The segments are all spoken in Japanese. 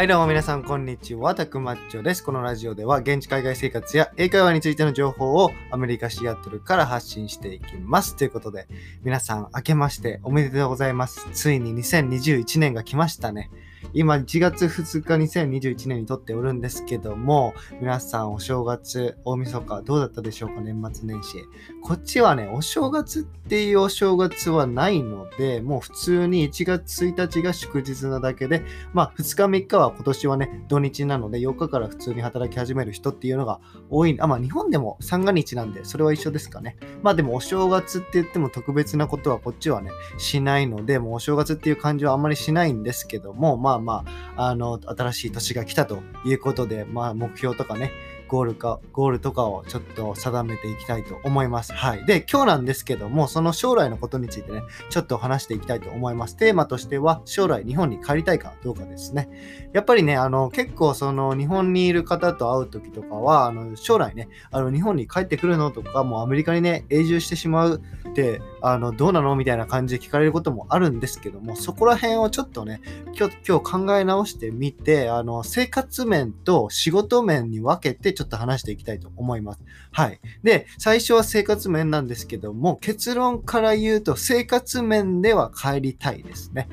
はい、どうも皆さん、こんにちは。たくまっちょです。このラジオでは、現地海外生活や英会話についての情報をアメリカシアトルから発信していきます。ということで、皆さん、明けましておめでとうございます。ついに2021年が来ましたね。今、1月2日2021年に撮っておるんですけども、皆さん、お正月、大晦日、どうだったでしょうか、年末年始。こっちはね、お正月っていうお正月はないので、もう普通に1月1日が祝日なだけで、まあ、2日3日は今年はね、土日なので、4日から普通に働き始める人っていうのが多い。あ、まあ、日本でも三が日なんで、それは一緒ですかね。まあ、でも、お正月って言っても特別なことはこっちはね、しないので、もうお正月っていう感じはあんまりしないんですけども、まあまあまあ、あの、新しい年が来たということで、まあ、目標とかね、ゴールか、ゴールとかをちょっと定めていきたいと思います。はい。で、今日なんですけども、その将来のことについてね、ちょっと話していきたいと思います。テーマとしては、将来日本に帰りたいかどうかですね。やっぱりね、あの、結構その日本にいる方と会う時とかは、あの、将来ね、あの、日本に帰ってくるのとか、もうアメリカにね、永住してしまうって、あの、どうなの？みたいな感じで聞かれることもあるんですけども、そこら辺をちょっとね、今日、今日考え直してみて、あの、生活面と仕事面に分けてちょっと話していきたいと思います。はい。で、最初は生活面なんですけども、結論から言うと、生活面では帰りたいですね。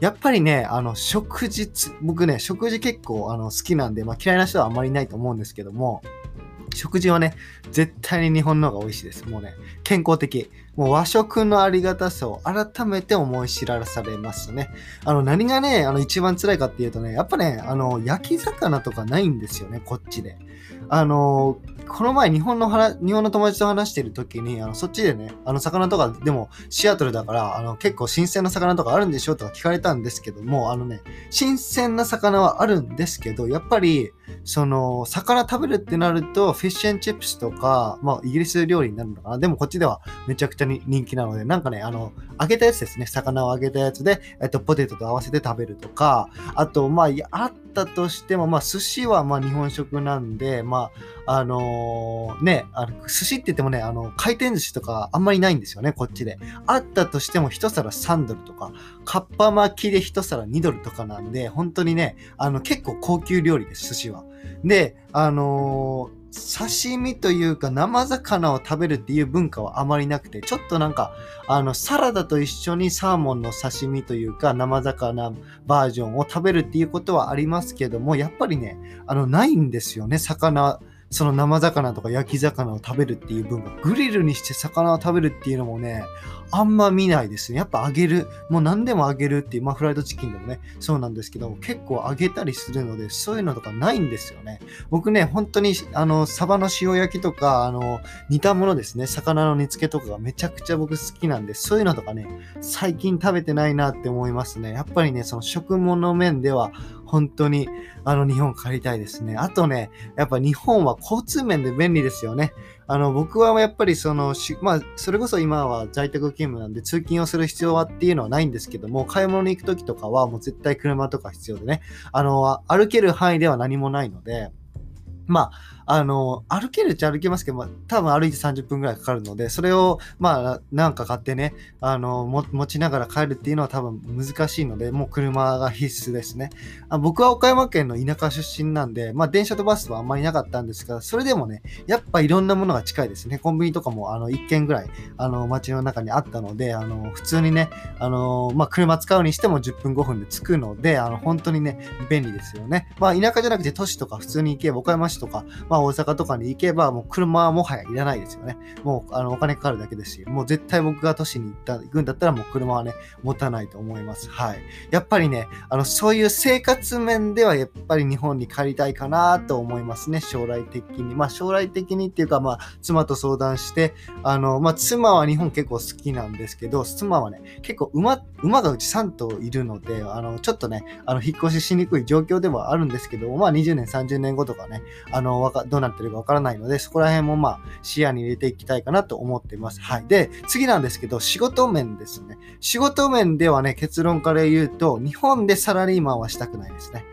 やっぱりね、あの、食事、僕ね、食事結構あの好きなんで、まあ嫌いな人はあんまりいないと思うんですけども、食事はね、絶対に日本の方が美味しいです。もうね、健康的。もう和食のありがたさを改めて思い知らされますね。あの、何がね、あの、一番辛いかっていうとね、やっぱね、あの、焼き魚とかないんですよね、こっちで。あの、この前日本の話、日本の友達と話してる時に、あの、そっちでね、あの、魚とか、でも、シアトルだから、あの、結構新鮮な魚とかあるんでしょとか聞かれたんですけども、あのね、新鮮な魚はあるんですけど、やっぱり、その、魚食べるってなると、フィッシュチップスとか、まあ、イギリス料理になるのかな？でも、こっちではめちゃくちゃに人気なので、なんかね、あの、揚げたやつですね。魚を揚げたやつで、えっと、ポテトと合わせて食べるとか、あと、まあ、あったとしても、まあ、寿司は、まあ、日本食なんで、まあ、あのね、あの、寿司って言ってもね、あの、回転寿司とかあんまりないんですよね、こっちで。あったとしても、一皿3ドルとか、かっぱ巻きで一皿2ドルとかなんで、本当にね、あの、結構高級料理です、寿司は。で、あのー刺身というか生魚を食べるっていう文化はあまりなくて、ちょっとなんか、あの、サラダと一緒にサーモンの刺身というか生魚バージョンを食べるっていうことはありますけども、やっぱりね、あの、ないんですよね、魚。その生魚とか焼き魚を食べるっていう文化。グリルにして魚を食べるっていうのもね、あんま見ないですね。やっぱ揚げる。もう何でも揚げるっていう、まあフライドチキンでもね、そうなんですけども、結構揚げたりするので、そういうのとかないんですよね。僕ね、本当に、あの、サバの塩焼きとか、あの、煮たものですね、魚の煮付けとかがめちゃくちゃ僕好きなんで、そういうのとかね、最近食べてないなって思いますね。やっぱりね、その食物面では、本当に、あの、日本帰りたいですね。あとね、やっぱ日本は交通面で便利ですよね。あの、僕はやっぱりその、しまあ、それこそ今は在宅勤務なんで通勤をする必要はっていうのはないんですけども、買い物に行く時とかはもう絶対車とか必要でね、あの、歩ける範囲では何もないので、まあ、の、歩けるっちゃ歩けますけど、まあ、多分歩いて30分ぐらいかかるので、それを、まあ、なんか買ってね、あの、持ちながら帰るっていうのは多分難しいので、もう車が必須ですね。あ僕は岡山県の田舎出身なんで、まあ、電車とバスはあんまりなかったんですが、それでもね、やっぱいろんなものが近いですね。コンビニとかも、あの、1軒ぐらい、あの、街の中にあったので、あの、普通にね、あの、まあ、車使うにしても10分5分で着くので、あの、本当にね、便利ですよね。まあ、田舎じゃなくて都市とか普通に行け、岡山市とか、まあ、大阪とかに行けば、もう車はもはやいらないですよね。もう、あの、お金かかるだけですし、もう絶対僕が都市に行った、行くんだったらもう車はね、持たないと思います。はい。やっぱりね、あの、そういう生活面ではやっぱり日本に帰りたいかなと思いますね。将来的に。まあ、将来的にっていうか、まあ、妻と相談して、あの、まあ、妻は日本結構好きなんですけど、妻はね、結構馬、馬がうち3頭いるので、あの、ちょっとね、あの、引っ越ししにくい状況ではあるんですけど、まあ、20年、30年後とかね、あの、わか、どうなってるかわからないので、そこら辺もまあ、視野に入れていきたいかなと思っています。はい。で、次なんですけど、仕事面ですね。仕事面ではね、結論から言うと、日本でサラリーマンはしたくないですね。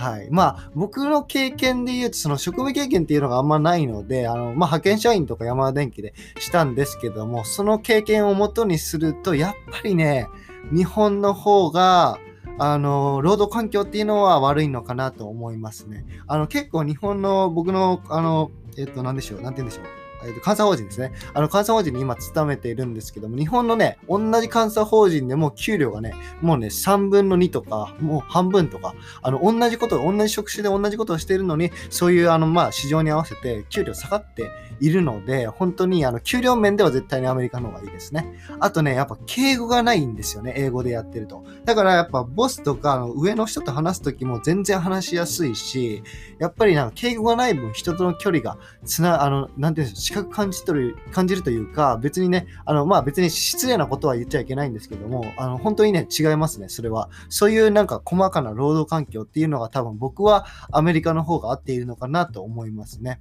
はい。まあ、僕の経験で言うと、その職務経験っていうのがあんまないので、あの、まあ、派遣社員とか山田電機でしたんですけども、その経験をもとにすると、やっぱりね、日本の方が、あの、労働環境っていうのは悪いのかなと思いますね。あの、結構日本の僕の、あの、えっと、なんでしょう、なんて言うんでしょう。えー、監査法人ですね。あの、監査法人に今勤めているんですけども、日本のね、同じ監査法人でも給料がね、もうね、3分の2とか、もう半分とか、あの、同じこと、同じ職種で同じことをしているのに、そういう、あの、まあ、市場に合わせて給料下がっているので、本当に、あの、給料面では絶対にアメリカの方がいいですね。あとね、やっぱ敬語がないんですよね、英語でやってると。だからやっぱ、ボスとか、あの上の人と話すときも全然話しやすいし、やっぱりなんか敬語がない分、人との距離がつな、あの、なんていうんですか、視覚感じ取る感じるというか、別にね、あの、まあ別に失礼なことは言っちゃいけないんですけども、あの、本当にね、違いますね、それは。そういうなんか細かな労働環境っていうのが多分僕はアメリカの方が合っているのかなと思いますね。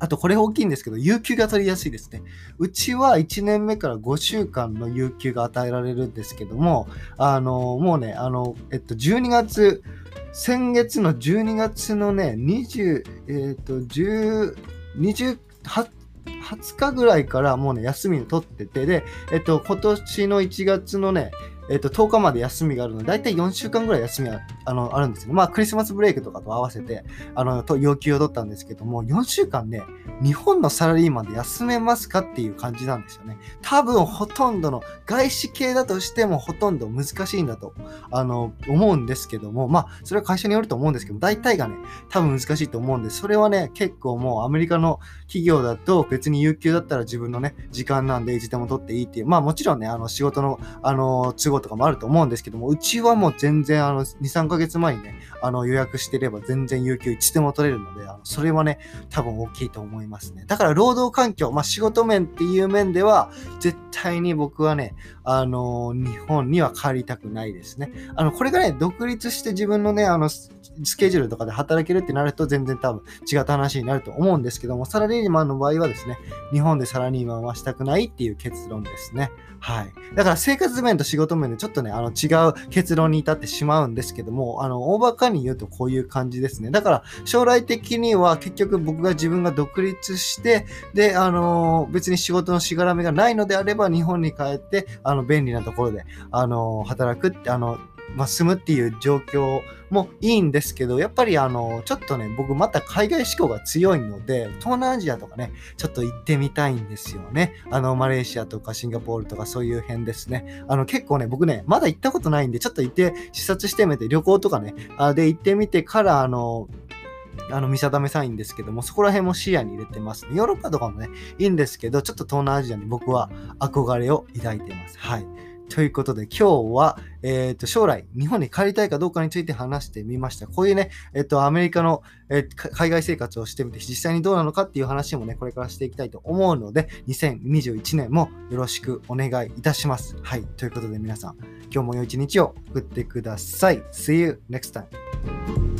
あと、これ大きいんですけど、有給が取りやすいですね。うちは1年目から5週間の有給が与えられるんですけども、あの、もうね、あの、えっと、12月、先月の12月のね、20、えっと、10、28 20日ぐらいからもうね、休みを取ってて、で、えっと、今年の1月のね、えっと、10日まで休みがあるので、だいたい4週間ぐらい休みはあのあるんですよ。まあ、クリスマスブレイクとかと合わせて、あの、と要求を取ったんですけども、4週間ね、日本のサラリーマンで休めますかっていう感じなんですよね。多分、ほとんどの、外資系だとしてもほとんど難しいんだと、あの、思うんですけども、まあ、それは会社によると思うんですけど、大体がね、多分難しいと思うんで、それはね、結構もうアメリカの企業だと別に有給だったら自分のね、時間なんでいつでも取っていいっていう、まあもちろんね、あの、仕事の、あの、都合とかもあると思うんですけども、うちはもう全然あの、2、3ヶ月前にね、あの、予約してれば全然有給いつでも取れるので、あのそれはね、多分大きいと思いますね。だから労働環境、まあ仕事面っていう面では、絶対に僕はね、あの、日本には帰りたくないですね。あの、これがね、独立して自分のね、あの、スケジュールとかで働けるってなると全然多分違った話になると思うんですけども、サラリーマンの場合はですね、日本でサラリーマンはしたくないっていう結論ですね。はい。だから生活面と仕事面でちょっとね、あの違う結論に至ってしまうんですけども、あの、大バカに言うとこういう感じですね。だから将来的には結局僕が自分が独立して、で、あの、別に仕事のしがらみがないのであれば日本に帰って、あの、便利なところで、あの、働くって、あの、まあ、住むっていう状況もいいんですけど、やっぱりあの、ちょっとね、僕また海外志向が強いので、東南アジアとかね、ちょっと行ってみたいんですよね。あの、マレーシアとかシンガポールとかそういう辺ですね。あの、結構ね、僕ね、まだ行ったことないんで、ちょっと行って視察してみて、旅行とかね、あで行ってみてから、あの、あの見定めたいんですけども、そこら辺も視野に入れてます、ね。ヨーロッパとかもね、いいんですけど、ちょっと東南アジアに僕は憧れを抱いています。はい。ということで、今日は、えっ、ー、と、将来、日本に帰りたいかどうかについて話してみました。こういうね、えっ、ー、と、アメリカの、えー、海外生活をしてみて、実際にどうなのかっていう話もね、これからしていきたいと思うので、2021年もよろしくお願いいたします。はい。ということで、皆さん、今日も良い一日を送ってください。See you next time.